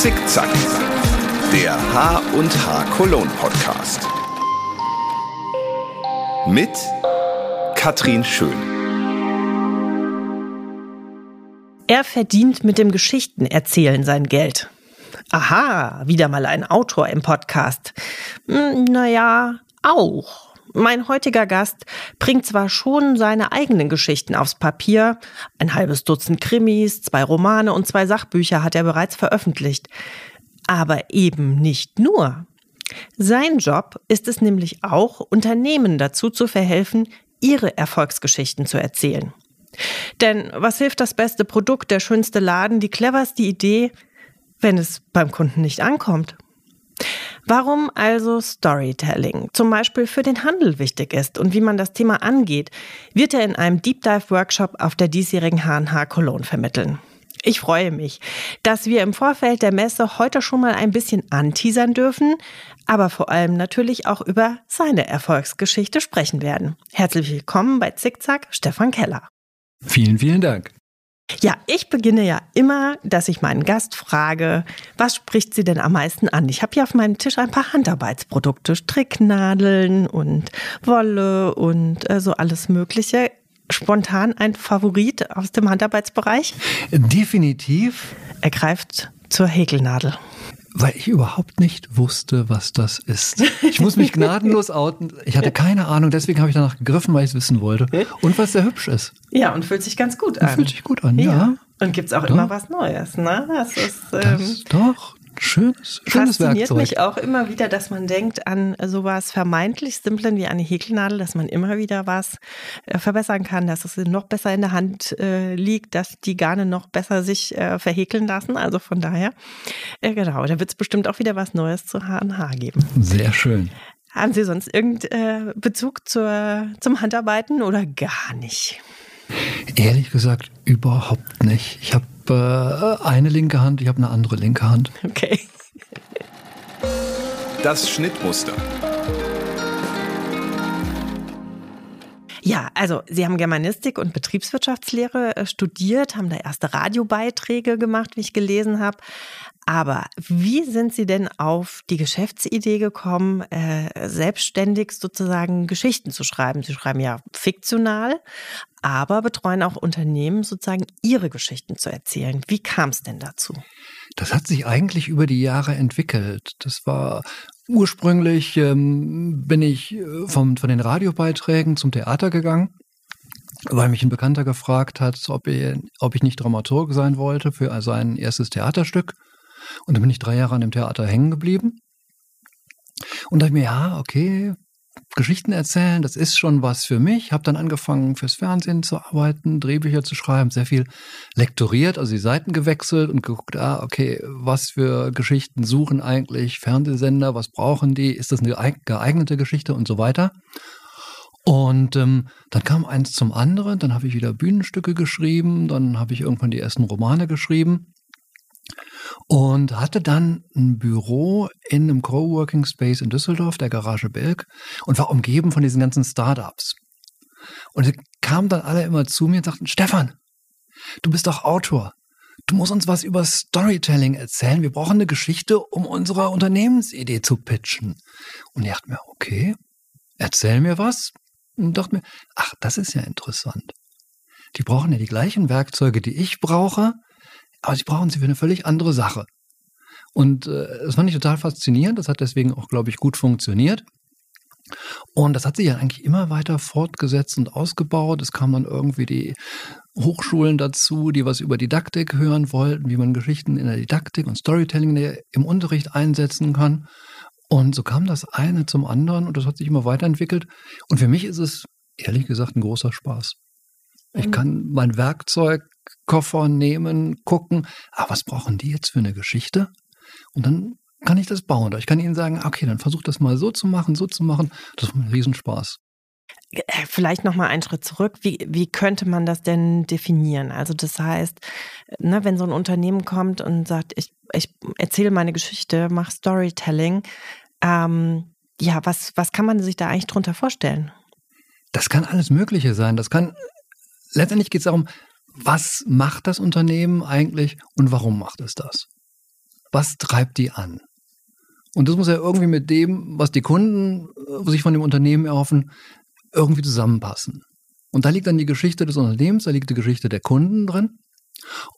Zickzack, der H und H Cologne Podcast. Mit Katrin Schön. Er verdient mit dem Geschichtenerzählen sein Geld. Aha, wieder mal ein Autor im Podcast. Hm, naja, auch. Mein heutiger Gast bringt zwar schon seine eigenen Geschichten aufs Papier, ein halbes Dutzend Krimis, zwei Romane und zwei Sachbücher hat er bereits veröffentlicht, aber eben nicht nur. Sein Job ist es nämlich auch, Unternehmen dazu zu verhelfen, ihre Erfolgsgeschichten zu erzählen. Denn was hilft das beste Produkt, der schönste Laden, die cleverste Idee, wenn es beim Kunden nicht ankommt? Warum also Storytelling zum Beispiel für den Handel wichtig ist und wie man das Thema angeht, wird er in einem Deep Dive Workshop auf der diesjährigen H&H Cologne vermitteln. Ich freue mich, dass wir im Vorfeld der Messe heute schon mal ein bisschen anteasern dürfen, aber vor allem natürlich auch über seine Erfolgsgeschichte sprechen werden. Herzlich willkommen bei Zickzack, Stefan Keller. Vielen, vielen Dank. Ja, ich beginne ja immer, dass ich meinen Gast frage, was spricht sie denn am meisten an? Ich habe hier auf meinem Tisch ein paar Handarbeitsprodukte, Stricknadeln und Wolle und äh, so alles Mögliche. Spontan ein Favorit aus dem Handarbeitsbereich? Definitiv. Er greift zur Häkelnadel weil ich überhaupt nicht wusste, was das ist. Ich muss mich gnadenlos outen. Ich hatte keine Ahnung, deswegen habe ich danach gegriffen, weil ich es wissen wollte. Und was sehr hübsch ist. Ja, und fühlt sich ganz gut an. Fühlt sich gut an, ja. ja. Und gibt es auch doch. immer was Neues, ne? Das ist, ähm, das, doch, schönes, schönes fasziniert Werkzeug. mich auch immer wieder, dass man denkt an sowas vermeintlich Simplen wie eine Häkelnadel, dass man immer wieder was äh, verbessern kann, dass es noch besser in der Hand äh, liegt, dass die Garne noch besser sich äh, verhäkeln lassen. Also von daher, äh, genau, da wird es bestimmt auch wieder was Neues zu H&H geben. Sehr schön. Haben Sie sonst irgendeinen äh, Bezug zur, zum Handarbeiten oder gar nicht? Ehrlich gesagt, überhaupt nicht. Ich habe äh, eine linke Hand, ich habe eine andere linke Hand. Okay. Das Schnittmuster. Ja, also Sie haben Germanistik und Betriebswirtschaftslehre äh, studiert, haben da erste Radiobeiträge gemacht, wie ich gelesen habe. Aber wie sind Sie denn auf die Geschäftsidee gekommen, äh, selbstständig sozusagen Geschichten zu schreiben? Sie schreiben ja fiktional, aber betreuen auch Unternehmen, sozusagen ihre Geschichten zu erzählen. Wie kam es denn dazu? Das hat sich eigentlich über die Jahre entwickelt. Das war ursprünglich, ähm, bin ich äh, vom, von den Radiobeiträgen zum Theater gegangen weil mich ein Bekannter gefragt hat, ob ich, ob ich nicht Dramaturg sein wollte für sein erstes Theaterstück. Und dann bin ich drei Jahre an dem Theater hängen geblieben. Und dachte mir, ja, okay, Geschichten erzählen, das ist schon was für mich. Habe dann angefangen, fürs Fernsehen zu arbeiten, Drehbücher zu schreiben, sehr viel lektoriert, also die Seiten gewechselt und geguckt, ah, okay, was für Geschichten suchen eigentlich Fernsehsender, was brauchen die, ist das eine geeignete Geschichte und so weiter. Und ähm, dann kam eins zum anderen, dann habe ich wieder Bühnenstücke geschrieben, dann habe ich irgendwann die ersten Romane geschrieben und hatte dann ein Büro in einem Coworking Space in Düsseldorf, der Garage Belg, und war umgeben von diesen ganzen Startups. Und sie kamen dann alle immer zu mir und sagten, Stefan, du bist doch Autor. Du musst uns was über Storytelling erzählen. Wir brauchen eine Geschichte, um unsere Unternehmensidee zu pitchen. Und ich dachte mir, okay, erzähl mir was. Und dachte mir, ach, das ist ja interessant. Die brauchen ja die gleichen Werkzeuge, die ich brauche, aber sie brauchen sie für eine völlig andere Sache. Und äh, das fand ich total faszinierend. Das hat deswegen auch, glaube ich, gut funktioniert. Und das hat sich ja eigentlich immer weiter fortgesetzt und ausgebaut. Es kamen dann irgendwie die Hochschulen dazu, die was über Didaktik hören wollten, wie man Geschichten in der Didaktik und Storytelling im Unterricht einsetzen kann. Und so kam das eine zum anderen und das hat sich immer weiterentwickelt. Und für mich ist es ehrlich gesagt ein großer Spaß. Ich mhm. kann mein Werkzeugkoffer nehmen, gucken, ah, was brauchen die jetzt für eine Geschichte? Und dann kann ich das bauen. Ich kann ihnen sagen, okay, dann versuch das mal so zu machen, so zu machen. Das macht einen Riesenspaß. Äh, vielleicht noch mal einen Schritt zurück. Wie, wie könnte man das denn definieren? Also das heißt, ne, wenn so ein Unternehmen kommt und sagt, ich, ich erzähle meine Geschichte, mache Storytelling, ähm, ja, was, was kann man sich da eigentlich drunter vorstellen? Das kann alles Mögliche sein. Das kann letztendlich geht es darum, was macht das Unternehmen eigentlich und warum macht es das? was treibt die an? Und das muss ja irgendwie mit dem, was die Kunden äh, sich von dem Unternehmen erhoffen, irgendwie zusammenpassen. Und da liegt dann die Geschichte des Unternehmens, da liegt die Geschichte der Kunden drin.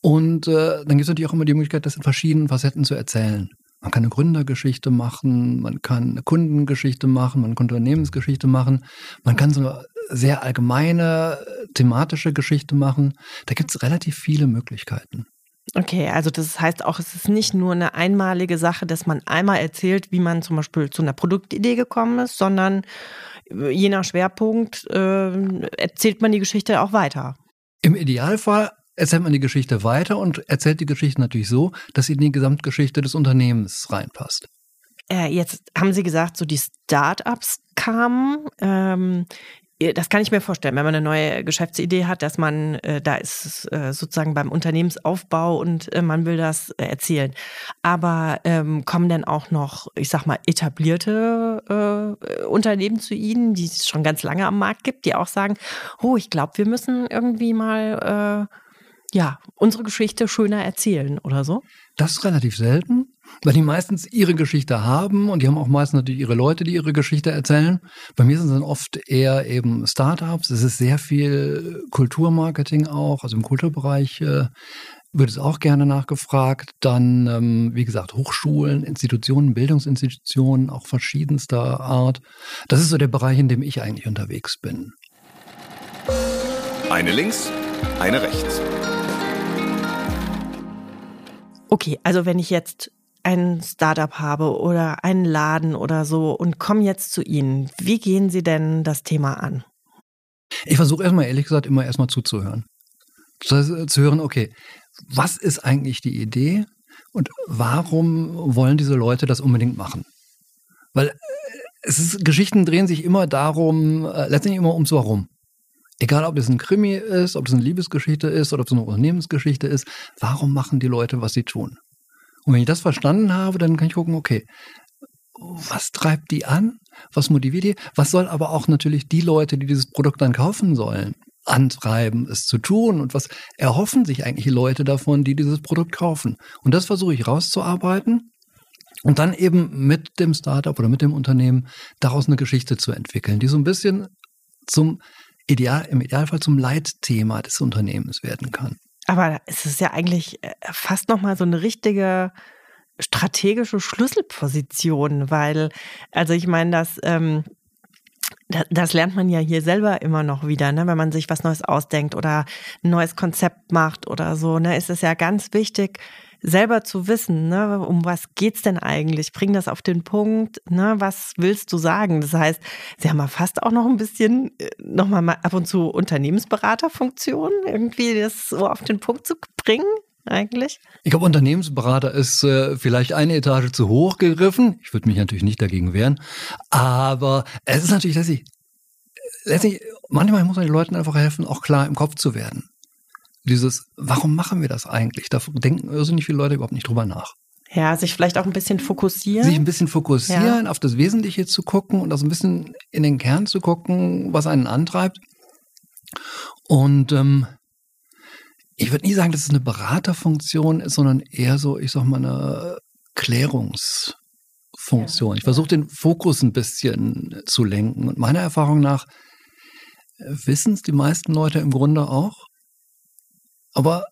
Und äh, dann gibt es natürlich auch immer die Möglichkeit, das in verschiedenen Facetten zu erzählen. Man kann eine Gründergeschichte machen, man kann eine Kundengeschichte machen, man kann eine Unternehmensgeschichte machen, man kann so eine sehr allgemeine thematische Geschichte machen. Da gibt es relativ viele Möglichkeiten. Okay, also das heißt auch, es ist nicht nur eine einmalige Sache, dass man einmal erzählt, wie man zum Beispiel zu einer Produktidee gekommen ist, sondern je nach Schwerpunkt äh, erzählt man die Geschichte auch weiter. Im Idealfall erzählt man die Geschichte weiter und erzählt die Geschichte natürlich so, dass sie in die Gesamtgeschichte des Unternehmens reinpasst. Äh, jetzt haben Sie gesagt, so die Start-ups kamen. Ähm, das kann ich mir vorstellen, wenn man eine neue Geschäftsidee hat, dass man, äh, da ist äh, sozusagen beim Unternehmensaufbau und äh, man will das äh, erzählen. Aber ähm, kommen denn auch noch, ich sag mal, etablierte äh, Unternehmen zu Ihnen, die es schon ganz lange am Markt gibt, die auch sagen, oh, ich glaube, wir müssen irgendwie mal äh, ja, unsere Geschichte schöner erzählen oder so? Das ist relativ selten, weil die meistens ihre Geschichte haben und die haben auch meistens natürlich ihre Leute, die ihre Geschichte erzählen. Bei mir sind es dann oft eher eben Startups. Es ist sehr viel Kulturmarketing auch, also im Kulturbereich äh, wird es auch gerne nachgefragt. Dann, ähm, wie gesagt, Hochschulen, Institutionen, Bildungsinstitutionen, auch verschiedenster Art. Das ist so der Bereich, in dem ich eigentlich unterwegs bin. Eine links, eine rechts. Okay, also wenn ich jetzt ein Startup habe oder einen Laden oder so und komme jetzt zu Ihnen, wie gehen Sie denn das Thema an? Ich versuche erstmal, ehrlich gesagt, immer erstmal zuzuhören. Äh, zu hören, okay, was ist eigentlich die Idee und warum wollen diese Leute das unbedingt machen? Weil äh, es ist, Geschichten drehen sich immer darum, äh, letztendlich immer ums Warum. Egal, ob es ein Krimi ist, ob es eine Liebesgeschichte ist oder ob es eine Unternehmensgeschichte ist, warum machen die Leute, was sie tun? Und wenn ich das verstanden habe, dann kann ich gucken, okay, was treibt die an? Was motiviert die? Was soll aber auch natürlich die Leute, die dieses Produkt dann kaufen sollen, antreiben, es zu tun? Und was erhoffen sich eigentlich die Leute davon, die dieses Produkt kaufen? Und das versuche ich rauszuarbeiten und dann eben mit dem Startup oder mit dem Unternehmen daraus eine Geschichte zu entwickeln, die so ein bisschen zum ideal, im Idealfall zum Leitthema des Unternehmens werden kann. Aber es ist ja eigentlich äh, fast nochmal so eine richtige strategische Schlüsselposition, weil, also ich meine, dass ähm, das lernt man ja hier selber immer noch wieder, ne? wenn man sich was Neues ausdenkt oder ein neues Konzept macht oder so, ne? ist es ja ganz wichtig, selber zu wissen, ne, um was geht's denn eigentlich? Bring das auf den Punkt, ne, was willst du sagen? Das heißt, sie haben ja fast auch noch ein bisschen, äh, nochmal mal ab und zu Unternehmensberaterfunktion, irgendwie das so auf den Punkt zu bringen eigentlich? Ich glaube, Unternehmensberater ist äh, vielleicht eine Etage zu hoch gegriffen. Ich würde mich natürlich nicht dagegen wehren. Aber es ist natürlich letztlich, letztlich, manchmal muss man den Leuten einfach helfen, auch klar im Kopf zu werden dieses, warum machen wir das eigentlich? Da denken irrsinnig viele Leute überhaupt nicht drüber nach. Ja, sich vielleicht auch ein bisschen fokussieren. Sich ein bisschen fokussieren, ja. auf das Wesentliche zu gucken und auch ein bisschen in den Kern zu gucken, was einen antreibt. Und ähm, ich würde nie sagen, dass es eine Beraterfunktion ist, sondern eher so, ich sag mal, eine Klärungsfunktion. Ja. Ich versuche den Fokus ein bisschen zu lenken. Und meiner Erfahrung nach wissen es die meisten Leute im Grunde auch. Aber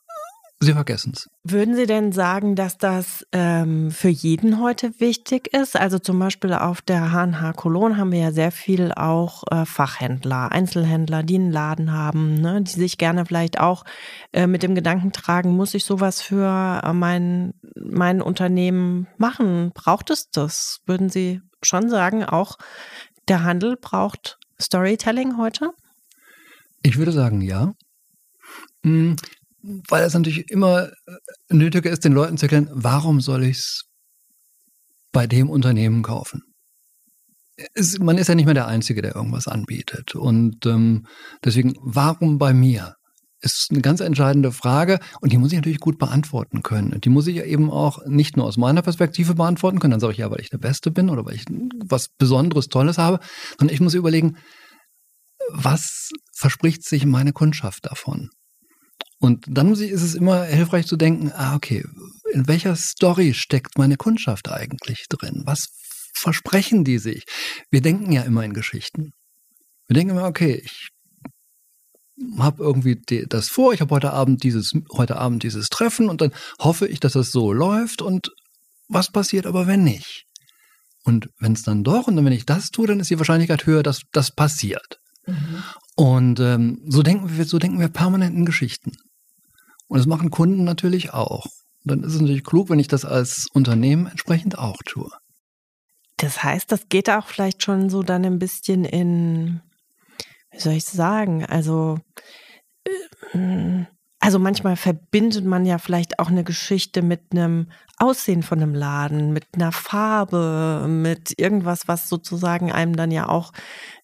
Sie vergessen es. Würden Sie denn sagen, dass das ähm, für jeden heute wichtig ist? Also zum Beispiel auf der HNH Cologne haben wir ja sehr viel auch äh, Fachhändler, Einzelhändler, die einen Laden haben, ne, die sich gerne vielleicht auch äh, mit dem Gedanken tragen, muss ich sowas für äh, mein, mein Unternehmen machen? Braucht es das? Würden Sie schon sagen, auch der Handel braucht Storytelling heute? Ich würde sagen, ja. Weil es natürlich immer äh, nötiger ist, den Leuten zu erklären, warum soll ich es bei dem Unternehmen kaufen? Es, man ist ja nicht mehr der Einzige, der irgendwas anbietet. Und ähm, deswegen, warum bei mir? Ist eine ganz entscheidende Frage und die muss ich natürlich gut beantworten können. Und die muss ich ja eben auch nicht nur aus meiner Perspektive beantworten können, dann sage ich ja, weil ich der Beste bin oder weil ich was Besonderes, Tolles habe, sondern ich muss überlegen, was verspricht sich meine Kundschaft davon? Und dann ist es immer hilfreich zu denken, ah, okay, in welcher Story steckt meine Kundschaft eigentlich drin? Was versprechen die sich? Wir denken ja immer in Geschichten. Wir denken immer, okay, ich habe irgendwie das vor, ich habe heute Abend dieses heute Abend dieses Treffen und dann hoffe ich, dass das so läuft und was passiert aber wenn nicht? Und wenn es dann doch und dann wenn ich das tue, dann ist die Wahrscheinlichkeit höher, dass das passiert. Mhm. Und ähm, so denken wir so denken wir permanent in Geschichten. Und das machen Kunden natürlich auch. Und dann ist es natürlich klug, wenn ich das als Unternehmen entsprechend auch tue. Das heißt, das geht auch vielleicht schon so dann ein bisschen in wie soll ich sagen, also, äh, also manchmal verbindet man ja vielleicht auch eine Geschichte mit einem Aussehen von einem Laden, mit einer Farbe, mit irgendwas, was sozusagen einem dann ja auch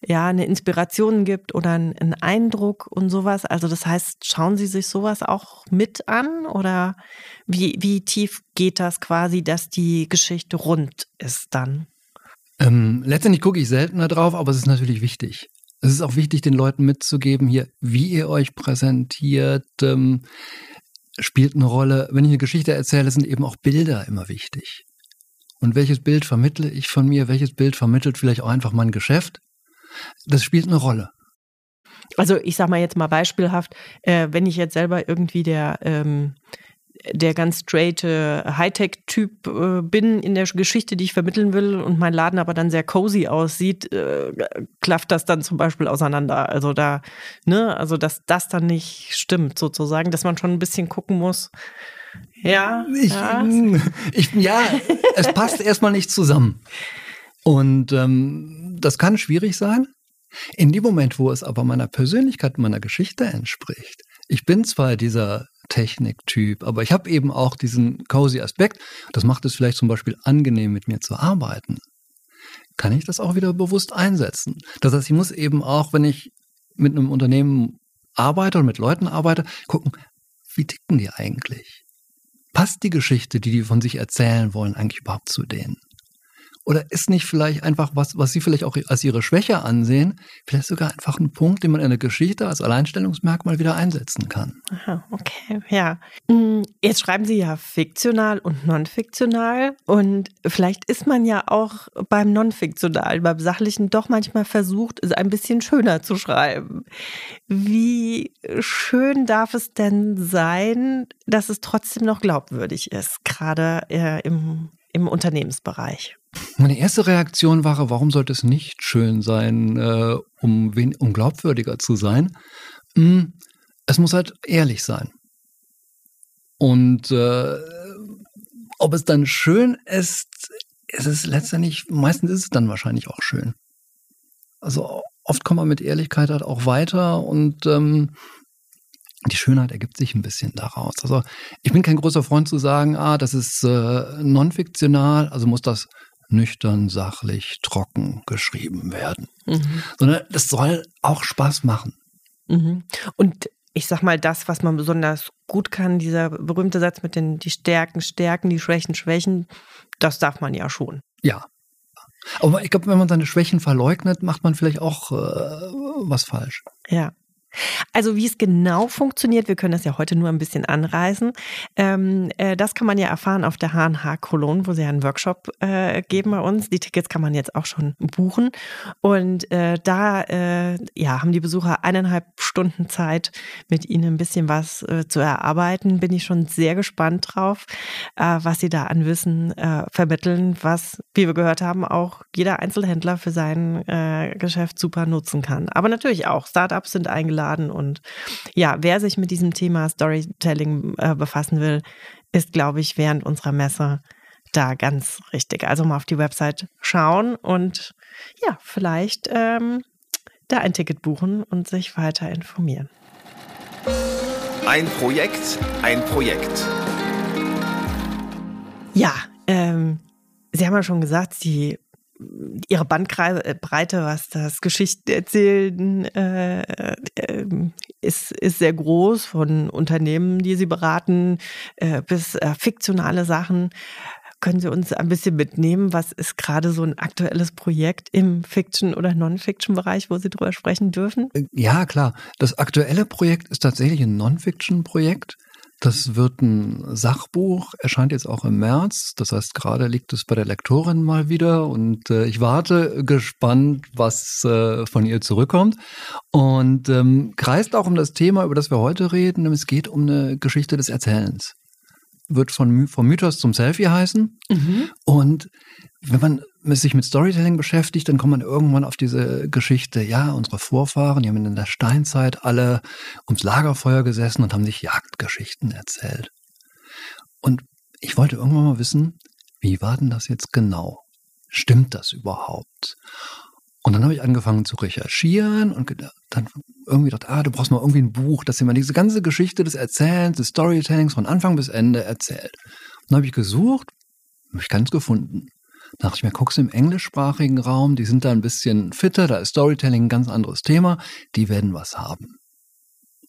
ja eine Inspiration gibt oder einen Eindruck und sowas. Also das heißt, schauen Sie sich sowas auch mit an oder wie, wie tief geht das quasi, dass die Geschichte rund ist dann? Ähm, letztendlich gucke ich seltener drauf, aber es ist natürlich wichtig. Es ist auch wichtig, den Leuten mitzugeben, hier, wie ihr euch präsentiert, ähm, spielt eine Rolle. Wenn ich eine Geschichte erzähle, sind eben auch Bilder immer wichtig. Und welches Bild vermittle ich von mir? Welches Bild vermittelt vielleicht auch einfach mein Geschäft? Das spielt eine Rolle. Also ich sage mal jetzt mal beispielhaft, äh, wenn ich jetzt selber irgendwie der ähm, der ganz straight Hightech-Typ äh, bin in der Geschichte, die ich vermitteln will und mein Laden aber dann sehr cozy aussieht, äh, klafft das dann zum Beispiel auseinander. Also da, ne, also dass das dann nicht stimmt sozusagen, dass man schon ein bisschen gucken muss. Ja, ich, ja. Ich, ja es passt erstmal nicht zusammen. Und ähm, das kann schwierig sein. In dem Moment, wo es aber meiner Persönlichkeit, meiner Geschichte entspricht, ich bin zwar dieser Techniktyp, aber ich habe eben auch diesen cozy Aspekt. Das macht es vielleicht zum Beispiel angenehm, mit mir zu arbeiten. Kann ich das auch wieder bewusst einsetzen? Das heißt, ich muss eben auch, wenn ich mit einem Unternehmen arbeite und mit Leuten arbeite, gucken, wie ticken die eigentlich? Passt die Geschichte, die die von sich erzählen wollen, eigentlich überhaupt zu denen? Oder ist nicht vielleicht einfach was, was Sie vielleicht auch als Ihre Schwäche ansehen, vielleicht sogar einfach ein Punkt, den man in der Geschichte als Alleinstellungsmerkmal wieder einsetzen kann? Aha, okay, ja. Mm, jetzt schreiben Sie ja fiktional und non-fiktional und vielleicht ist man ja auch beim non-fiktional, beim sachlichen doch manchmal versucht, es ein bisschen schöner zu schreiben. Wie schön darf es denn sein, dass es trotzdem noch glaubwürdig ist, gerade äh, im, im Unternehmensbereich? Meine erste Reaktion war, warum sollte es nicht schön sein, äh, um, um glaubwürdiger zu sein? Hm, es muss halt ehrlich sein. Und äh, ob es dann schön ist, ist es letztendlich, meistens ist es dann wahrscheinlich auch schön. Also oft kommt man mit Ehrlichkeit halt auch weiter und ähm, die Schönheit ergibt sich ein bisschen daraus. Also ich bin kein großer Freund zu sagen, ah, das ist äh, non-fiktional, also muss das nüchtern, sachlich, trocken geschrieben werden. Mhm. Sondern das soll auch Spaß machen. Mhm. Und ich sag mal, das, was man besonders gut kann, dieser berühmte Satz mit den die Stärken, Stärken, die Schwächen, Schwächen, das darf man ja schon. Ja. Aber ich glaube, wenn man seine Schwächen verleugnet, macht man vielleicht auch äh, was falsch. Ja. Also wie es genau funktioniert, wir können das ja heute nur ein bisschen anreißen. Ähm, äh, das kann man ja erfahren auf der HNH Cologne, wo sie einen Workshop äh, geben bei uns. Die Tickets kann man jetzt auch schon buchen. Und äh, da äh, ja, haben die Besucher eineinhalb Stunden Zeit, mit ihnen ein bisschen was äh, zu erarbeiten. Bin ich schon sehr gespannt drauf, äh, was sie da an Wissen vermitteln, was, wie wir gehört haben, auch jeder Einzelhändler für sein Geschäft super nutzen kann. Aber natürlich auch, Startups sind eingeladen hochladen. Und ja, wer sich mit diesem Thema Storytelling äh, befassen will, ist, glaube ich, während unserer Messe da ganz richtig. Also mal auf die Website schauen und ja, vielleicht ähm, da ein Ticket buchen und sich weiter informieren. Ein Projekt, ein Projekt. Ja, ähm, Sie haben ja schon gesagt, Sie ihre Bandbreite, was das Geschichtenerzählen äh, äh, ist, ist sehr groß, von Unternehmen, die sie beraten, äh, bis äh, fiktionale Sachen. Können Sie uns ein bisschen mitnehmen? Was ist gerade so ein aktuelles Projekt im Fiction- oder Non-Fiction-Bereich, wo Sie drüber sprechen dürfen? Äh, ja, klar. Das aktuelle Projekt ist tatsächlich ein Non-Fiction-Projekt. Das wird ein Sachbuch, erscheint jetzt auch im März. Das heißt, gerade liegt es bei der Lektorin mal wieder und äh, ich warte gespannt, was äh, von ihr zurückkommt. Und ähm, kreist auch um das Thema, über das wir heute reden. Es geht um eine Geschichte des Erzählens. Wird von, vom Mythos zum Selfie heißen. Mhm. Und wenn man sich mit Storytelling beschäftigt, dann kommt man irgendwann auf diese Geschichte, ja, unsere Vorfahren, die haben in der Steinzeit alle ums Lagerfeuer gesessen und haben sich Jagdgeschichten erzählt. Und ich wollte irgendwann mal wissen, wie war denn das jetzt genau? Stimmt das überhaupt? Und dann habe ich angefangen zu recherchieren und dann irgendwie gedacht, ah, du brauchst mal irgendwie ein Buch, das dir mal diese ganze Geschichte des Erzählens, des Storytellings von Anfang bis Ende erzählt. Und dann habe ich gesucht, habe ich keins gefunden. Da dachte ich mir, guckst du im englischsprachigen Raum, die sind da ein bisschen fitter, da ist Storytelling ein ganz anderes Thema, die werden was haben.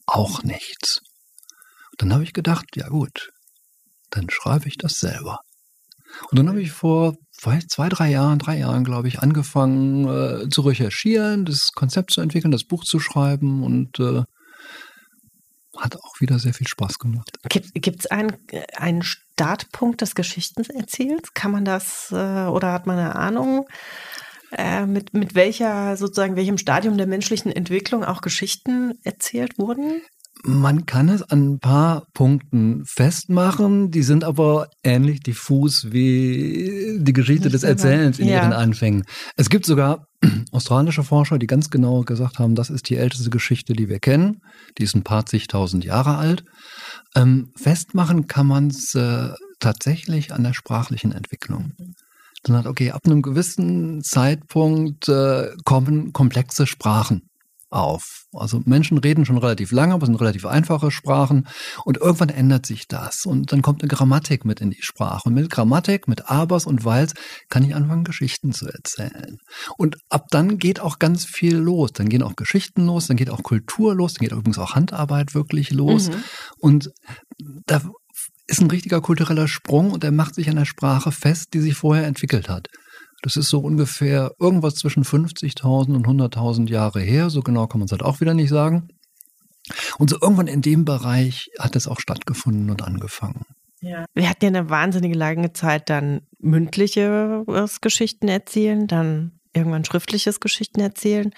Auch nichts. Und dann habe ich gedacht, ja gut, dann schreibe ich das selber. Und dann habe ich vor zwei, drei Jahren, drei Jahren, glaube ich, angefangen äh, zu recherchieren, das Konzept zu entwickeln, das Buch zu schreiben und äh, hat auch wieder sehr viel Spaß gemacht. Gibt es einen, einen Startpunkt des Geschichtenerzählens? Kann man das äh, oder hat man eine Ahnung, äh, mit, mit welcher, sozusagen, welchem Stadium der menschlichen Entwicklung auch Geschichten erzählt wurden? Man kann es an ein paar Punkten festmachen, die sind aber ähnlich diffus wie die Geschichte des Erzählens in ja. ihren Anfängen. Es gibt sogar australische Forscher, die ganz genau gesagt haben, das ist die älteste Geschichte, die wir kennen. Die ist ein paar zigtausend Jahre alt. Ähm, festmachen kann man es äh, tatsächlich an der sprachlichen Entwicklung. Dann hat, okay, ab einem gewissen Zeitpunkt äh, kommen komplexe Sprachen auf. Also Menschen reden schon relativ lange, aber es sind relativ einfache Sprachen und irgendwann ändert sich das und dann kommt eine Grammatik mit in die Sprache und mit Grammatik, mit Abers und Weils kann ich anfangen Geschichten zu erzählen. Und ab dann geht auch ganz viel los, dann gehen auch Geschichten los, dann geht auch Kultur los, dann geht übrigens auch Handarbeit wirklich los mhm. und da ist ein richtiger kultureller Sprung und der macht sich an der Sprache fest, die sich vorher entwickelt hat. Das ist so ungefähr irgendwas zwischen 50.000 und 100.000 Jahre her. So genau kann man es halt auch wieder nicht sagen. Und so irgendwann in dem Bereich hat es auch stattgefunden und angefangen. Ja. Wir hatten ja eine wahnsinnige lange Zeit dann mündliches Geschichten erzählen, dann irgendwann schriftliches Geschichten erzählen.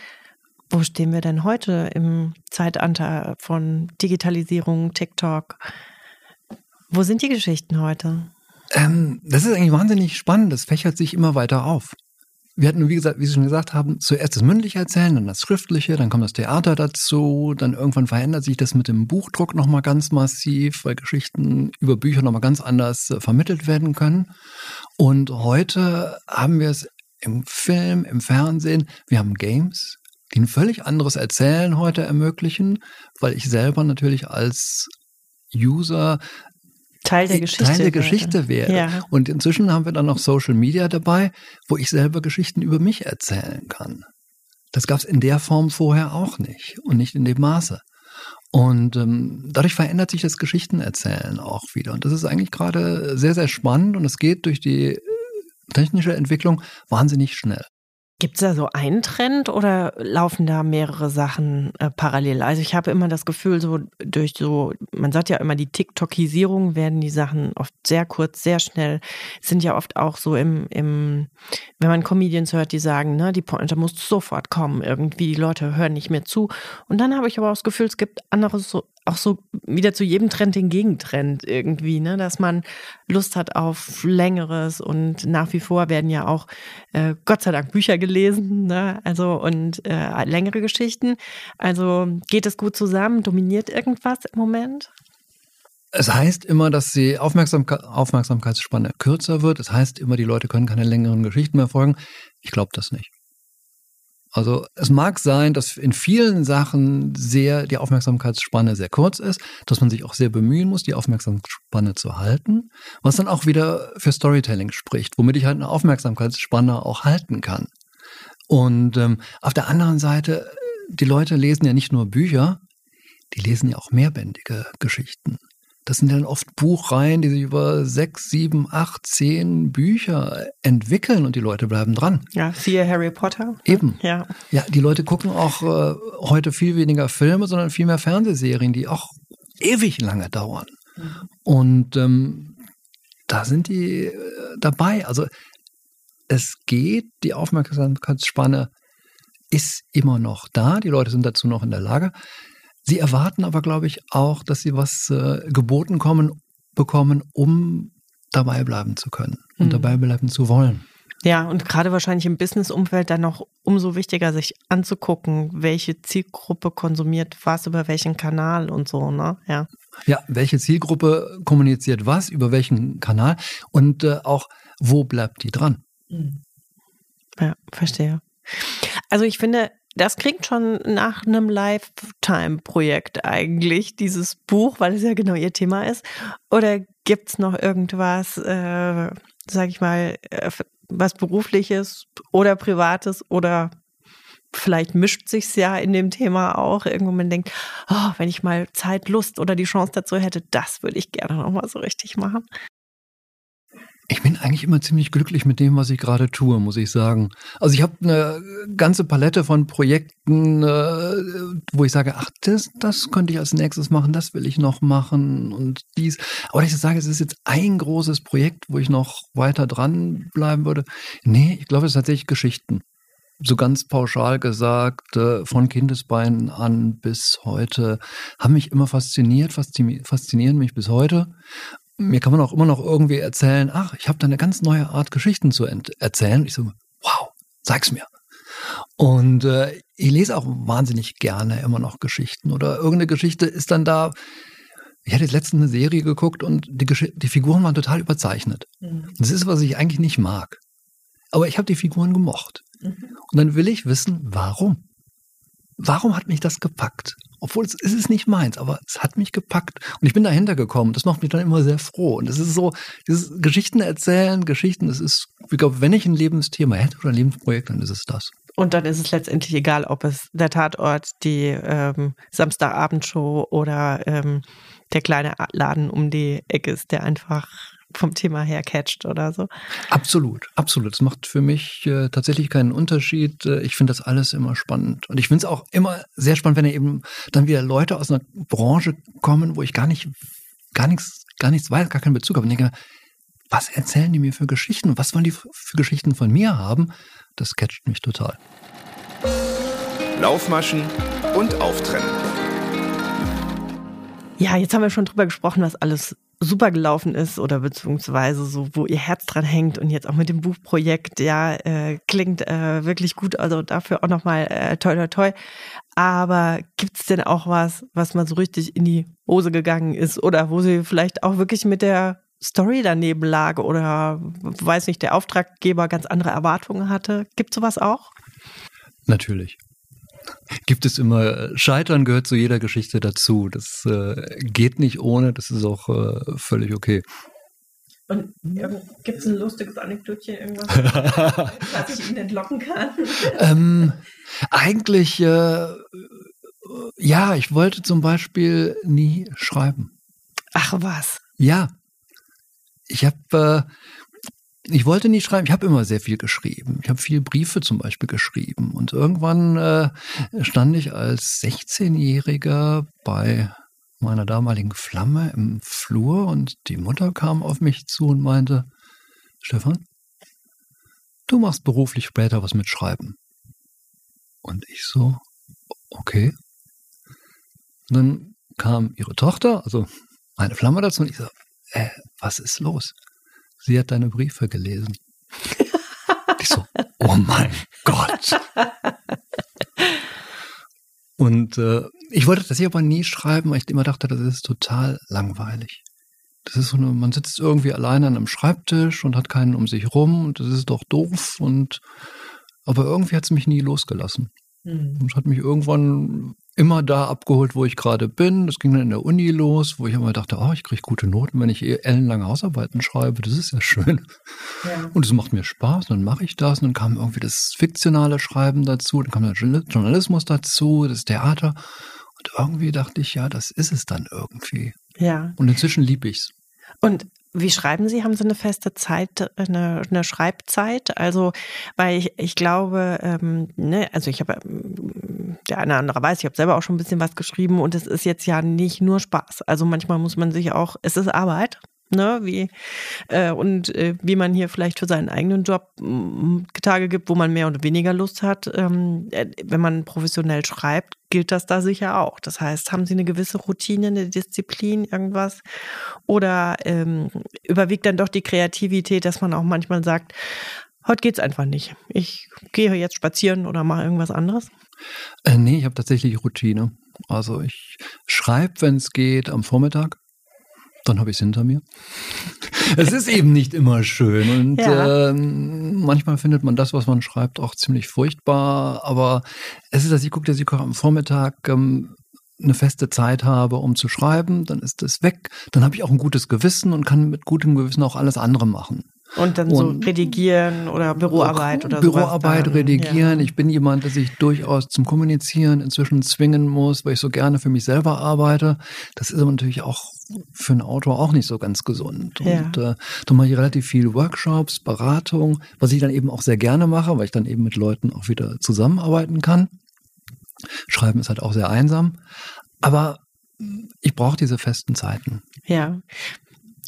Wo stehen wir denn heute im Zeitalter von Digitalisierung, TikTok? Wo sind die Geschichten heute? Ähm, das ist eigentlich wahnsinnig spannend. Das fächert sich immer weiter auf. Wir hatten, wie gesagt, wie Sie schon gesagt haben, zuerst das mündliche Erzählen, dann das schriftliche, dann kommt das Theater dazu, dann irgendwann verändert sich das mit dem Buchdruck nochmal ganz massiv, weil Geschichten über Bücher nochmal ganz anders äh, vermittelt werden können. Und heute haben wir es im Film, im Fernsehen, wir haben Games, die ein völlig anderes Erzählen heute ermöglichen, weil ich selber natürlich als User Teil der Geschichte, Teil der Geschichte wäre. Ja. Und inzwischen haben wir dann noch Social Media dabei, wo ich selber Geschichten über mich erzählen kann. Das gab es in der Form vorher auch nicht und nicht in dem Maße. Und ähm, dadurch verändert sich das Geschichtenerzählen auch wieder. Und das ist eigentlich gerade sehr, sehr spannend und es geht durch die technische Entwicklung wahnsinnig schnell. Gibt es da so einen Trend oder laufen da mehrere Sachen äh, parallel? Also ich habe immer das Gefühl, so durch so, man sagt ja immer, die TikTokisierung werden die Sachen oft sehr kurz, sehr schnell, sind ja oft auch so im, im wenn man Comedians hört, die sagen, ne, die Pointe muss sofort kommen, irgendwie, die Leute hören nicht mehr zu. Und dann habe ich aber auch das Gefühl, es gibt andere so, auch so wieder zu jedem Trend den Gegentrend irgendwie, ne? dass man Lust hat auf Längeres und nach wie vor werden ja auch äh, Gott sei Dank Bücher gelesen, ne? also und äh, längere Geschichten. Also geht es gut zusammen? Dominiert irgendwas im Moment? Es heißt immer, dass die Aufmerksamkeit, Aufmerksamkeitsspanne kürzer wird. Es heißt immer, die Leute können keine längeren Geschichten mehr folgen. Ich glaube das nicht. Also es mag sein, dass in vielen Sachen sehr die Aufmerksamkeitsspanne sehr kurz ist, dass man sich auch sehr bemühen muss, die Aufmerksamkeitsspanne zu halten, was dann auch wieder für Storytelling spricht, womit ich halt eine Aufmerksamkeitsspanne auch halten kann. Und ähm, auf der anderen Seite, die Leute lesen ja nicht nur Bücher, die lesen ja auch mehrbändige Geschichten. Das sind dann oft Buchreihen, die sich über sechs, sieben, acht, zehn Bücher entwickeln und die Leute bleiben dran. Ja, vier Harry Potter. Eben. Ja. Ja, die Leute gucken auch äh, heute viel weniger Filme, sondern viel mehr Fernsehserien, die auch ewig lange dauern. Und ähm, da sind die äh, dabei. Also es geht, die Aufmerksamkeitsspanne ist immer noch da. Die Leute sind dazu noch in der Lage. Sie erwarten aber, glaube ich, auch, dass sie was äh, geboten kommen, bekommen, um dabei bleiben zu können und mhm. dabei bleiben zu wollen. Ja, und gerade wahrscheinlich im Business-Umfeld dann noch umso wichtiger, sich anzugucken, welche Zielgruppe konsumiert was über welchen Kanal und so, ne? Ja. Ja, welche Zielgruppe kommuniziert was, über welchen Kanal und äh, auch, wo bleibt die dran? Mhm. Ja, verstehe. Also ich finde, das klingt schon nach einem Lifetime-Projekt eigentlich, dieses Buch, weil es ja genau ihr Thema ist. Oder gibt es noch irgendwas, äh, sag ich mal, äh, was berufliches oder privates oder vielleicht mischt sich's ja in dem Thema auch. Irgendwo man denkt, oh, wenn ich mal Zeit, Lust oder die Chance dazu hätte, das würde ich gerne nochmal so richtig machen. Ich bin eigentlich immer ziemlich glücklich mit dem, was ich gerade tue, muss ich sagen. Also ich habe eine ganze Palette von Projekten, äh, wo ich sage, ach, das, das könnte ich als nächstes machen, das will ich noch machen und dies. Aber ich sage, es ist jetzt ein großes Projekt, wo ich noch weiter dranbleiben würde. Nee, ich glaube, es ist tatsächlich Geschichten. So ganz pauschal gesagt, äh, von Kindesbeinen an bis heute, haben mich immer fasziniert, faszinieren mich bis heute mir kann man auch immer noch irgendwie erzählen, ach, ich habe da eine ganz neue Art Geschichten zu erzählen. Ich so, wow, sag's mir. Und äh, ich lese auch wahnsinnig gerne immer noch Geschichten. Oder irgendeine Geschichte ist dann da. Ich hatte jetzt letztens eine Serie geguckt und die, Gesch die Figuren waren total überzeichnet. Mhm. Das ist, was ich eigentlich nicht mag. Aber ich habe die Figuren gemocht. Mhm. Und dann will ich wissen, warum. Warum hat mich das gepackt? Obwohl es, es ist nicht meins, aber es hat mich gepackt und ich bin dahinter gekommen. Das macht mich dann immer sehr froh. Und es ist so, dieses Geschichten erzählen, Geschichten, das ist, ich glaube, wenn ich ein Lebensthema hätte oder ein Lebensprojekt, dann ist es das. Und dann ist es letztendlich egal, ob es der Tatort, die ähm, Samstagabendshow oder ähm, der kleine Laden um die Ecke ist, der einfach vom Thema her catcht oder so. Absolut, absolut. Es macht für mich äh, tatsächlich keinen Unterschied. Äh, ich finde das alles immer spannend. Und ich finde es auch immer sehr spannend, wenn eben dann wieder Leute aus einer Branche kommen, wo ich gar nicht, gar nichts, gar nichts weiß, gar keinen Bezug habe. Und denke, was erzählen die mir für Geschichten? Was wollen die für Geschichten von mir haben? Das catcht mich total. Laufmaschen und Auftrennen. Ja, jetzt haben wir schon drüber gesprochen, was alles super gelaufen ist oder beziehungsweise so, wo ihr Herz dran hängt und jetzt auch mit dem Buchprojekt, ja, äh, klingt äh, wirklich gut. Also dafür auch nochmal äh, toi toi toi. Aber gibt's denn auch was, was mal so richtig in die Hose gegangen ist oder wo sie vielleicht auch wirklich mit der Story daneben lag oder weiß nicht, der Auftraggeber ganz andere Erwartungen hatte? Gibt sowas auch? Natürlich gibt es immer, Scheitern gehört zu jeder Geschichte dazu. Das äh, geht nicht ohne, das ist auch äh, völlig okay. Und gibt es ein lustiges Anekdotchen, irgendwas, was ich Ihnen entlocken kann? ähm, eigentlich, äh, ja, ich wollte zum Beispiel nie schreiben. Ach was? Ja. Ich habe äh, ich wollte nie schreiben, ich habe immer sehr viel geschrieben. Ich habe viele Briefe zum Beispiel geschrieben. Und irgendwann äh, stand ich als 16-Jähriger bei meiner damaligen Flamme im Flur und die Mutter kam auf mich zu und meinte, Stefan, du machst beruflich später was mit Schreiben. Und ich so, okay. Und dann kam ihre Tochter, also meine Flamme dazu und ich so, äh, was ist los? Sie hat deine Briefe gelesen. ich so, oh mein Gott. Und äh, ich wollte das hier aber nie schreiben, weil ich immer dachte, das ist total langweilig. Das ist so eine, man sitzt irgendwie alleine an einem Schreibtisch und hat keinen um sich rum und das ist doch doof und aber irgendwie hat es mich nie losgelassen. Mhm. Und hat mich irgendwann immer da abgeholt, wo ich gerade bin. Das ging dann in der Uni los, wo ich immer dachte, oh, ich kriege gute Noten, wenn ich eh ellenlange Hausarbeiten schreibe. Das ist ja schön. Ja. Und es macht mir Spaß, dann mache ich das. Und dann kam irgendwie das fiktionale Schreiben dazu, dann kam der Journalismus dazu, das Theater. Und irgendwie dachte ich, ja, das ist es dann irgendwie. Ja. Und inzwischen liebe ich es. Und wie schreiben Sie? Haben Sie eine feste Zeit, eine, eine Schreibzeit? Also, weil ich, ich glaube, ähm, ne, also ich habe der eine oder andere weiß, ich habe selber auch schon ein bisschen was geschrieben und es ist jetzt ja nicht nur Spaß. Also manchmal muss man sich auch, es ist Arbeit, ne, wie äh, und äh, wie man hier vielleicht für seinen eigenen Job m, Tage gibt, wo man mehr oder weniger Lust hat. Ähm, äh, wenn man professionell schreibt, gilt das da sicher auch. Das heißt, haben Sie eine gewisse Routine, eine Disziplin, irgendwas? Oder ähm, überwiegt dann doch die Kreativität, dass man auch manchmal sagt, heute geht's einfach nicht. Ich gehe jetzt spazieren oder mache irgendwas anderes? Äh, nee, ich habe tatsächlich Routine. Also ich schreibe, wenn es geht, am Vormittag dann habe ich es hinter mir. es ist eben nicht immer schön und ja. ähm, manchmal findet man das, was man schreibt, auch ziemlich furchtbar. Aber es ist, dass ich gucke, dass ich am Vormittag ähm, eine feste Zeit habe, um zu schreiben, dann ist es weg. Dann habe ich auch ein gutes Gewissen und kann mit gutem Gewissen auch alles andere machen. Und dann so redigieren oder Büroarbeit oder so. Büroarbeit, dann, redigieren. Ja. Ich bin jemand, der sich durchaus zum Kommunizieren inzwischen zwingen muss, weil ich so gerne für mich selber arbeite. Das ist aber natürlich auch für einen Autor auch nicht so ganz gesund. Ja. Und äh, da mache ich relativ viel Workshops, Beratung, was ich dann eben auch sehr gerne mache, weil ich dann eben mit Leuten auch wieder zusammenarbeiten kann. Schreiben ist halt auch sehr einsam. Aber ich brauche diese festen Zeiten. Ja.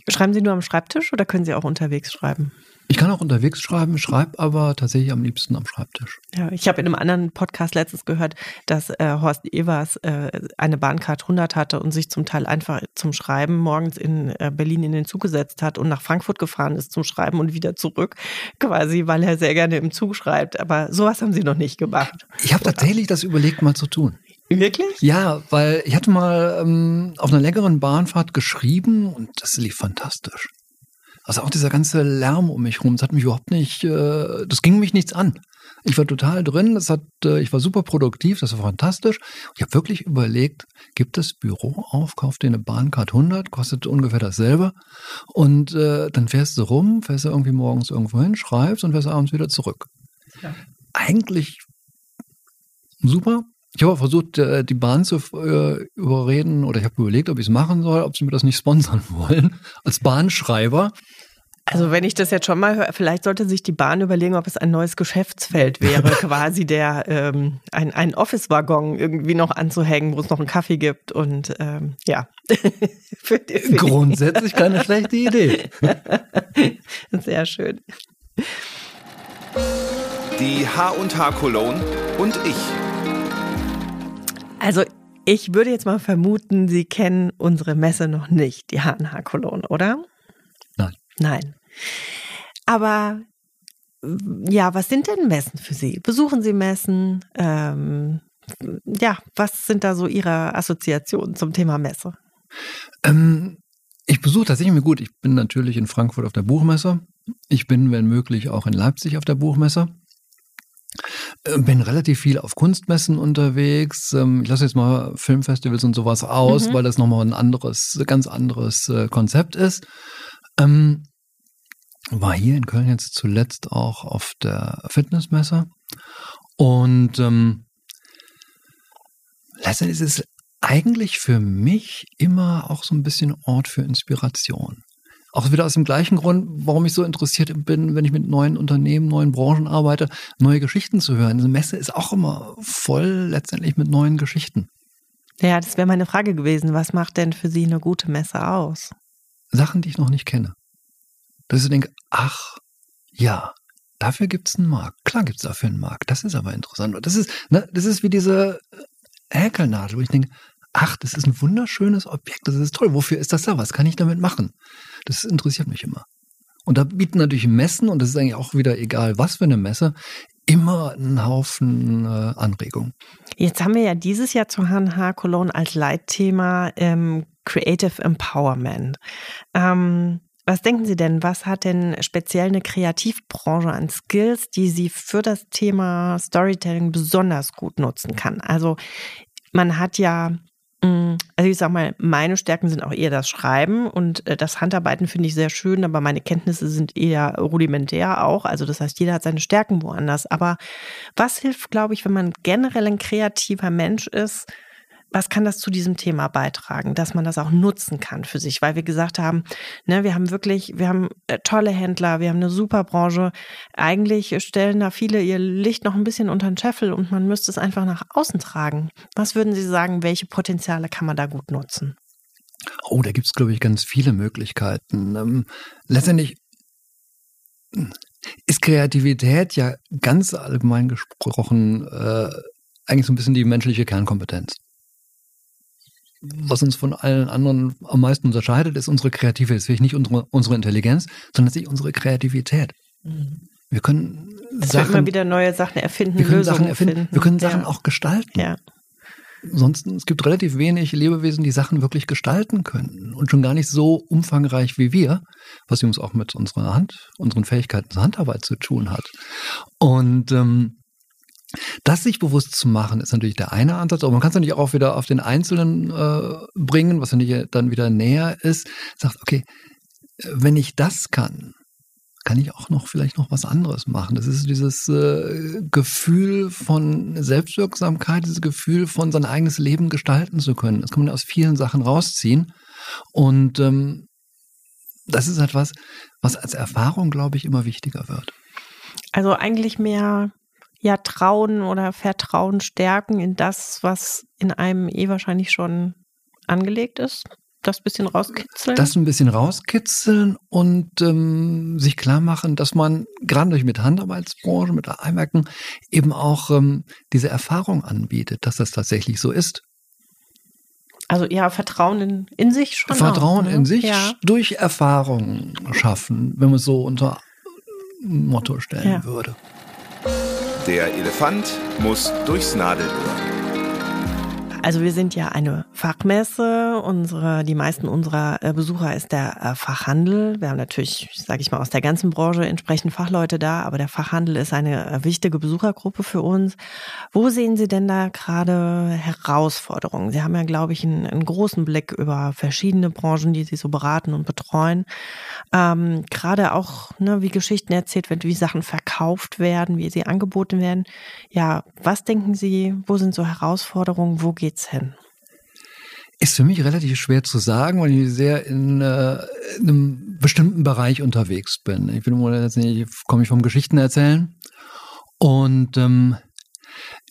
Schreiben Sie nur am Schreibtisch oder können Sie auch unterwegs schreiben? Ich kann auch unterwegs schreiben, schreibe aber tatsächlich am liebsten am Schreibtisch. Ja, ich habe in einem anderen Podcast letztens gehört, dass äh, Horst Evers äh, eine Bahncard 100 hatte und sich zum Teil einfach zum Schreiben morgens in äh, Berlin in den Zug gesetzt hat und nach Frankfurt gefahren ist zum Schreiben und wieder zurück, quasi, weil er sehr gerne im Zug schreibt. Aber sowas haben Sie noch nicht gemacht. Ich habe tatsächlich das überlegt, mal zu tun. Wirklich? Ja, weil ich hatte mal ähm, auf einer längeren Bahnfahrt geschrieben und das lief fantastisch. Also auch dieser ganze Lärm um mich herum, das hat mich überhaupt nicht, äh, das ging mich nichts an. Ich war total drin, das hat, äh, ich war super produktiv, das war fantastisch. Ich habe wirklich überlegt, gibt es Büro auf, kauf dir eine Bahncard 100, kostet ungefähr dasselbe und äh, dann fährst du rum, fährst du irgendwie morgens irgendwo hin, schreibst und fährst abends wieder zurück. Ja. Eigentlich super, ich habe versucht, äh, die Bahn zu äh, überreden oder ich habe überlegt, ob ich es machen soll, ob sie mir das nicht sponsern wollen als Bahnschreiber. Also wenn ich das jetzt schon mal höre, vielleicht sollte sich die Bahn überlegen, ob es ein neues Geschäftsfeld wäre, quasi der ähm, ein, ein Office-Waggon irgendwie noch anzuhängen, wo es noch einen Kaffee gibt und ähm, ja. für die, für Grundsätzlich keine schlechte Idee. Sehr schön. Die H&H Cologne und ich. Also ich würde jetzt mal vermuten, Sie kennen unsere Messe noch nicht, die HNH Cologne, oder? Nein. Nein. Aber ja, was sind denn Messen für Sie? Besuchen Sie Messen? Ähm, ja, was sind da so Ihre Assoziationen zum Thema Messe? Ähm, ich besuche tatsächlich mir gut. Ich bin natürlich in Frankfurt auf der Buchmesse. Ich bin, wenn möglich, auch in Leipzig auf der Buchmesse. Äh, bin relativ viel auf Kunstmessen unterwegs. Ähm, ich lasse jetzt mal Filmfestivals und sowas aus, mhm. weil das nochmal ein anderes, ganz anderes äh, Konzept ist. Ähm, war hier in Köln jetzt zuletzt auch auf der Fitnessmesse. Und ähm, letztendlich ist es eigentlich für mich immer auch so ein bisschen Ort für Inspiration. Auch wieder aus dem gleichen Grund, warum ich so interessiert bin, wenn ich mit neuen Unternehmen, neuen Branchen arbeite, neue Geschichten zu hören. Diese Messe ist auch immer voll letztendlich mit neuen Geschichten. Ja, das wäre meine Frage gewesen. Was macht denn für Sie eine gute Messe aus? Sachen, die ich noch nicht kenne. Dass ich denke, ach, ja, dafür gibt es einen Markt. Klar gibt es dafür einen Markt. Das ist aber interessant. Das ist, ne, das ist wie diese Häkelnadel, wo ich denke, ach, das ist ein wunderschönes Objekt, das ist toll. Wofür ist das da? Was kann ich damit machen? Das interessiert mich immer. Und da bieten natürlich Messen, und das ist eigentlich auch wieder egal, was für eine Messe, immer einen Haufen äh, Anregungen. Jetzt haben wir ja dieses Jahr zu HNH Cologne als Leitthema ähm, Creative Empowerment. Ähm, was denken Sie denn, was hat denn speziell eine Kreativbranche an Skills, die sie für das Thema Storytelling besonders gut nutzen kann? Also man hat ja also ich sag mal, meine Stärken sind auch eher das Schreiben und äh, das Handarbeiten finde ich sehr schön, aber meine Kenntnisse sind eher rudimentär auch. Also das heißt, jeder hat seine Stärken woanders. Aber was hilft, glaube ich, wenn man generell ein kreativer Mensch ist, was kann das zu diesem Thema beitragen, dass man das auch nutzen kann für sich, weil wir gesagt haben, ne, wir haben wirklich, wir haben äh, tolle Händler, wir haben eine super Branche. Eigentlich stellen da viele ihr Licht noch ein bisschen unter den Scheffel und man müsste es einfach nach außen tragen. Was würden Sie sagen, welche Potenziale kann man da gut nutzen? Oh, da gibt es, glaube ich, ganz viele Möglichkeiten. Ähm, letztendlich ist Kreativität ja ganz allgemein gesprochen äh, eigentlich so ein bisschen die menschliche Kernkompetenz. Was uns von allen anderen am meisten unterscheidet, ist unsere Kreativität. Das ist nicht unsere, unsere Intelligenz, sondern tatsächlich unsere Kreativität. Mhm. Wir können das Sachen, immer wieder neue Sachen erfinden, wir können Lösungen Sachen erfinden. Finden. Wir können Sachen ja. auch gestalten. Ja. Ansonsten, es gibt relativ wenig Lebewesen, die Sachen wirklich gestalten können und schon gar nicht so umfangreich wie wir, was übrigens auch mit unserer Hand, unseren Fähigkeiten zur Handarbeit zu tun hat. Und ähm, das sich bewusst zu machen, ist natürlich der eine Ansatz, aber man kann es natürlich auch wieder auf den Einzelnen äh, bringen, was natürlich dann wieder näher ist. Sagt, okay, wenn ich das kann, kann ich auch noch vielleicht noch was anderes machen. Das ist dieses äh, Gefühl von Selbstwirksamkeit, dieses Gefühl von sein eigenes Leben gestalten zu können. Das kann man aus vielen Sachen rausziehen. Und ähm, das ist etwas, was als Erfahrung, glaube ich, immer wichtiger wird. Also eigentlich mehr ja Trauen oder Vertrauen stärken in das, was in einem eh wahrscheinlich schon angelegt ist das bisschen rauskitzeln? Das ein bisschen rauskitzeln und ähm, sich klar machen, dass man gerade durch mit Handarbeitsbranche, mit Einwerken eben auch ähm, diese Erfahrung anbietet, dass das tatsächlich so ist. Also ja, Vertrauen in, in sich schon. Vertrauen auch, ne? in sich ja. durch Erfahrung schaffen, wenn man es so unter Motto stellen ja. würde. Der Elefant muss durchs Nadelöhr. Also wir sind ja eine Fachmesse. Unsere, die meisten unserer äh, Besucher ist der äh, Fachhandel. Wir haben natürlich, sage ich mal, aus der ganzen Branche entsprechend Fachleute da, aber der Fachhandel ist eine äh, wichtige Besuchergruppe für uns. Wo sehen Sie denn da gerade Herausforderungen? Sie haben ja, glaube ich, einen, einen großen Blick über verschiedene Branchen, die Sie so beraten und betreuen. Ähm, gerade auch, ne, wie Geschichten erzählt werden, wie Sachen verkauft werden, wie sie angeboten werden. Ja, was denken Sie, wo sind so Herausforderungen? Wo geht geht's hin? Ist für mich relativ schwer zu sagen, weil ich sehr in, äh, in einem bestimmten Bereich unterwegs bin. Ich bin letztendlich komme ich vom Geschichten erzählen und ähm,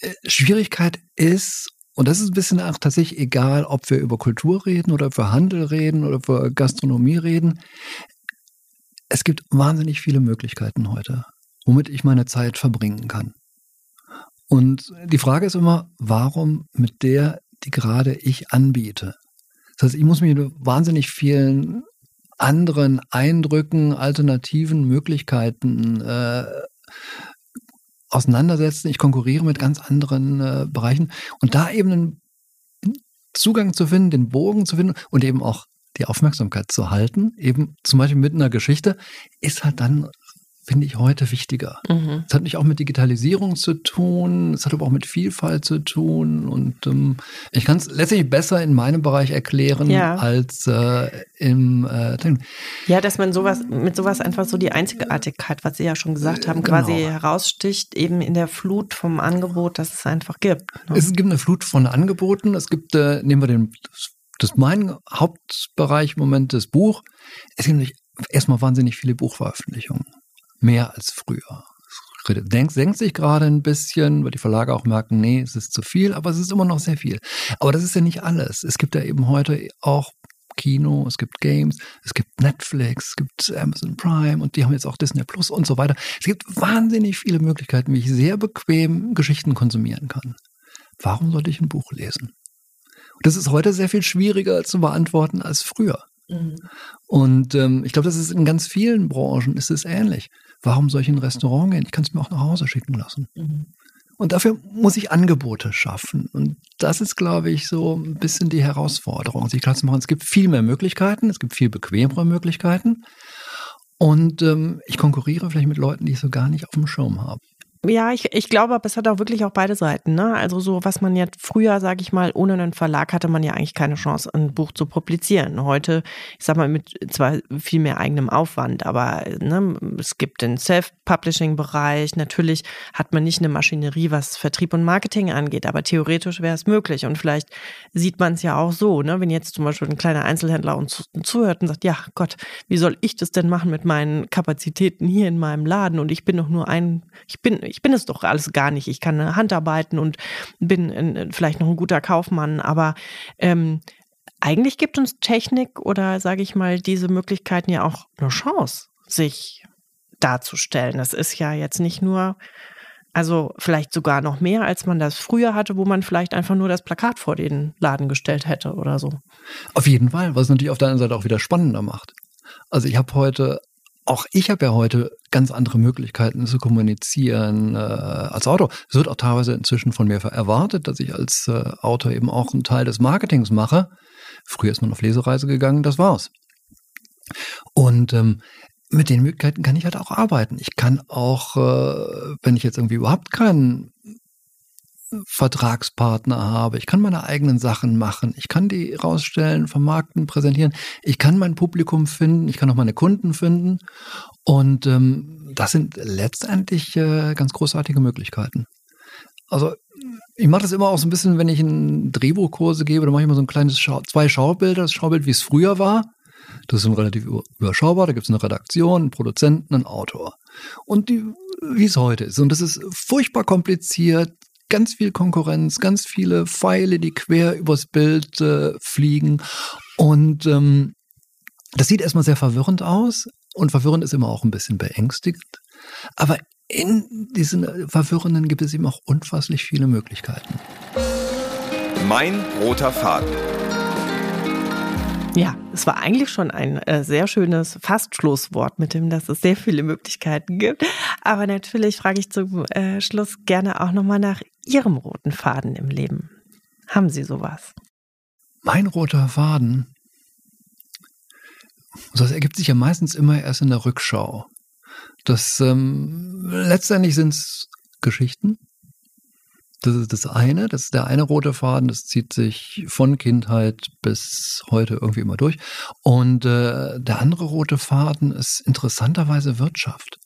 äh, Schwierigkeit ist und das ist ein bisschen auch tatsächlich egal, ob wir über Kultur reden oder über Handel reden oder über Gastronomie reden. Es gibt wahnsinnig viele Möglichkeiten heute, womit ich meine Zeit verbringen kann. Und die Frage ist immer, warum mit der, die gerade ich anbiete? Das heißt, ich muss mich mit wahnsinnig vielen anderen Eindrücken, alternativen Möglichkeiten äh, auseinandersetzen. Ich konkurriere mit ganz anderen äh, Bereichen. Und da eben einen Zugang zu finden, den Bogen zu finden und eben auch die Aufmerksamkeit zu halten, eben zum Beispiel mit einer Geschichte, ist halt dann finde ich heute wichtiger. Mhm. Es hat nicht auch mit Digitalisierung zu tun, es hat aber auch mit Vielfalt zu tun und ähm, ich kann es letztlich besser in meinem Bereich erklären ja. als äh, im äh, Ja, dass man sowas mit sowas einfach so die Einzigartigkeit, was Sie ja schon gesagt haben, genau. quasi heraussticht, eben in der Flut vom Angebot, das es einfach gibt. Ne? Es gibt eine Flut von Angeboten. Es gibt, äh, nehmen wir den das ist mein Hauptbereich im Moment das Buch. Es gibt nämlich erstmal wahnsinnig viele Buchveröffentlichungen mehr als früher. Denkt, senkt sich gerade ein bisschen, weil die Verlage auch merken, nee, es ist zu viel, aber es ist immer noch sehr viel. Aber das ist ja nicht alles. Es gibt ja eben heute auch Kino, es gibt Games, es gibt Netflix, es gibt Amazon Prime und die haben jetzt auch Disney Plus und so weiter. Es gibt wahnsinnig viele Möglichkeiten, wie ich sehr bequem Geschichten konsumieren kann. Warum sollte ich ein Buch lesen? Und das ist heute sehr viel schwieriger zu beantworten als früher. Mhm. Und ähm, ich glaube, das ist in ganz vielen Branchen ist es ähnlich. Warum soll ich in ein Restaurant gehen? Ich kann es mir auch nach Hause schicken lassen. Mhm. Und dafür muss ich Angebote schaffen. Und das ist, glaube ich, so ein bisschen die Herausforderung, sich klar zu machen, es gibt viel mehr Möglichkeiten, es gibt viel bequemere Möglichkeiten. Und ähm, ich konkurriere vielleicht mit Leuten, die ich so gar nicht auf dem Schirm habe. Ja, ich, ich glaube, aber es hat auch wirklich auch beide Seiten. Ne? Also so, was man jetzt früher, sage ich mal, ohne einen Verlag hatte man ja eigentlich keine Chance, ein Buch zu publizieren. Heute, ich sag mal, mit zwar viel mehr eigenem Aufwand, aber ne, es gibt den Self-Publishing-Bereich. Natürlich hat man nicht eine Maschinerie, was Vertrieb und Marketing angeht, aber theoretisch wäre es möglich. Und vielleicht sieht man es ja auch so, ne? wenn jetzt zum Beispiel ein kleiner Einzelhändler uns zuhört und sagt, ja Gott, wie soll ich das denn machen mit meinen Kapazitäten hier in meinem Laden? Und ich bin doch nur ein, ich bin ich bin es doch alles gar nicht. Ich kann Handarbeiten und bin in, vielleicht noch ein guter Kaufmann, aber ähm, eigentlich gibt uns Technik oder sage ich mal diese Möglichkeiten ja auch eine Chance, sich darzustellen. Das ist ja jetzt nicht nur, also vielleicht sogar noch mehr, als man das früher hatte, wo man vielleicht einfach nur das Plakat vor den Laden gestellt hätte oder so. Auf jeden Fall, was natürlich auf der anderen Seite auch wieder spannender macht. Also ich habe heute auch ich habe ja heute ganz andere Möglichkeiten zu kommunizieren äh, als Autor. Es wird auch teilweise inzwischen von mir erwartet, dass ich als äh, Autor eben auch einen Teil des Marketings mache. Früher ist man auf Lesereise gegangen, das war's. Und ähm, mit den Möglichkeiten kann ich halt auch arbeiten. Ich kann auch, äh, wenn ich jetzt irgendwie überhaupt keinen Vertragspartner habe. Ich kann meine eigenen Sachen machen. Ich kann die rausstellen, vermarkten, präsentieren. Ich kann mein Publikum finden. Ich kann auch meine Kunden finden. Und ähm, das sind letztendlich äh, ganz großartige Möglichkeiten. Also ich mache das immer auch so ein bisschen, wenn ich einen Drehbuchkurse gebe, dann mache ich immer so ein kleines Schau zwei Schaubilder. Das Schaubild, wie es früher war. Das ist relativ überschaubar. Da gibt es eine Redaktion, einen Produzenten, einen Autor. Und die, wie es heute ist. Und das ist furchtbar kompliziert, ganz viel Konkurrenz, ganz viele Pfeile, die quer übers Bild äh, fliegen. Und ähm, das sieht erstmal sehr verwirrend aus. Und verwirrend ist immer auch ein bisschen beängstigend. Aber in diesen Verwirrenden gibt es eben auch unfasslich viele Möglichkeiten. Mein roter Faden. Ja, es war eigentlich schon ein äh, sehr schönes Fastschlusswort mit dem, dass es sehr viele Möglichkeiten gibt. Aber natürlich frage ich zum äh, Schluss gerne auch nochmal nach Ihrem roten Faden im Leben. Haben Sie sowas? Mein roter Faden. Das ergibt sich ja meistens immer erst in der Rückschau. Das ähm, letztendlich sind es Geschichten, das ist das eine, das ist der eine rote Faden, das zieht sich von Kindheit bis heute irgendwie immer durch. Und äh, der andere rote Faden ist interessanterweise Wirtschaft.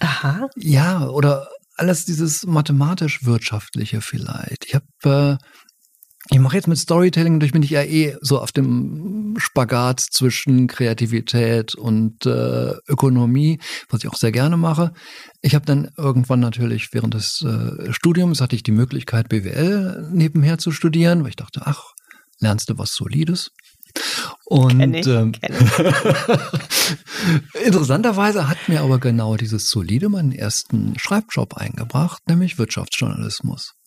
Aha. Ja, oder alles dieses mathematisch-wirtschaftliche vielleicht. Ich habe äh, ich mache jetzt mit Storytelling, durch bin ich ja eh so auf dem Spagat zwischen Kreativität und äh, Ökonomie, was ich auch sehr gerne mache. Ich habe dann irgendwann natürlich während des äh, Studiums hatte ich die Möglichkeit, BWL nebenher zu studieren, weil ich dachte, ach, lernst du was Solides. Und kenn ich, ähm, kenn ich. interessanterweise hat mir aber genau dieses Solide meinen ersten Schreibjob eingebracht, nämlich Wirtschaftsjournalismus.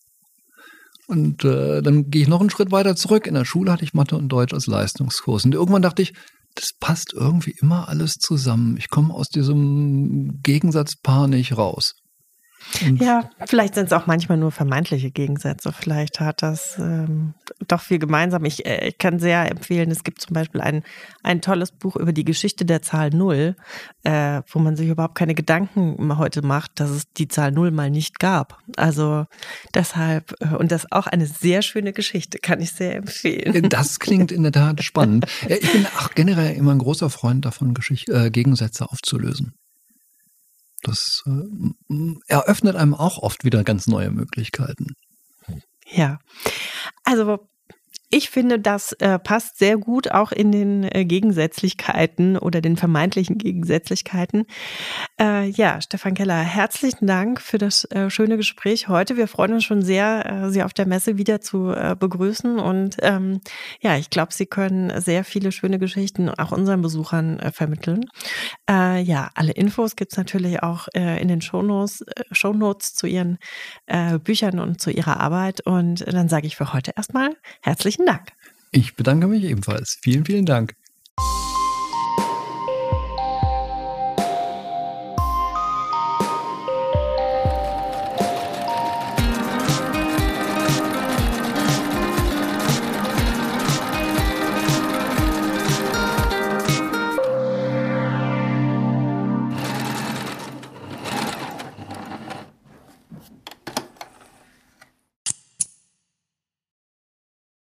Und äh, dann gehe ich noch einen Schritt weiter zurück. In der Schule hatte ich Mathe und Deutsch als Leistungskurs. Und irgendwann dachte ich, das passt irgendwie immer alles zusammen. Ich komme aus diesem Gegensatzpaar nicht raus. Und ja, vielleicht sind es auch manchmal nur vermeintliche Gegensätze. Vielleicht hat das ähm, doch viel gemeinsam. Ich, äh, ich, kann sehr empfehlen, es gibt zum Beispiel ein, ein tolles Buch über die Geschichte der Zahl Null, äh, wo man sich überhaupt keine Gedanken heute macht, dass es die Zahl Null mal nicht gab. Also deshalb, äh, und das ist auch eine sehr schöne Geschichte, kann ich sehr empfehlen. Das klingt in der Tat spannend. Ich bin auch generell immer ein großer Freund davon, Geschicht äh, Gegensätze aufzulösen. Das äh, eröffnet einem auch oft wieder ganz neue Möglichkeiten. Ja, also ich finde, das äh, passt sehr gut auch in den äh, Gegensätzlichkeiten oder den vermeintlichen Gegensätzlichkeiten. Äh, ja, Stefan Keller, herzlichen Dank für das äh, schöne Gespräch heute. Wir freuen uns schon sehr, äh, Sie auf der Messe wieder zu äh, begrüßen. Und ähm, ja, ich glaube, Sie können sehr viele schöne Geschichten auch unseren Besuchern vermitteln. ja, alle Infos gibt's natürlich auch in den Shownotes, Shownotes zu Ihren Büchern und zu Ihrer Arbeit. Und dann sage ich für heute erstmal herzlichen Dank. Ich bedanke mich ebenfalls. Vielen, vielen Dank.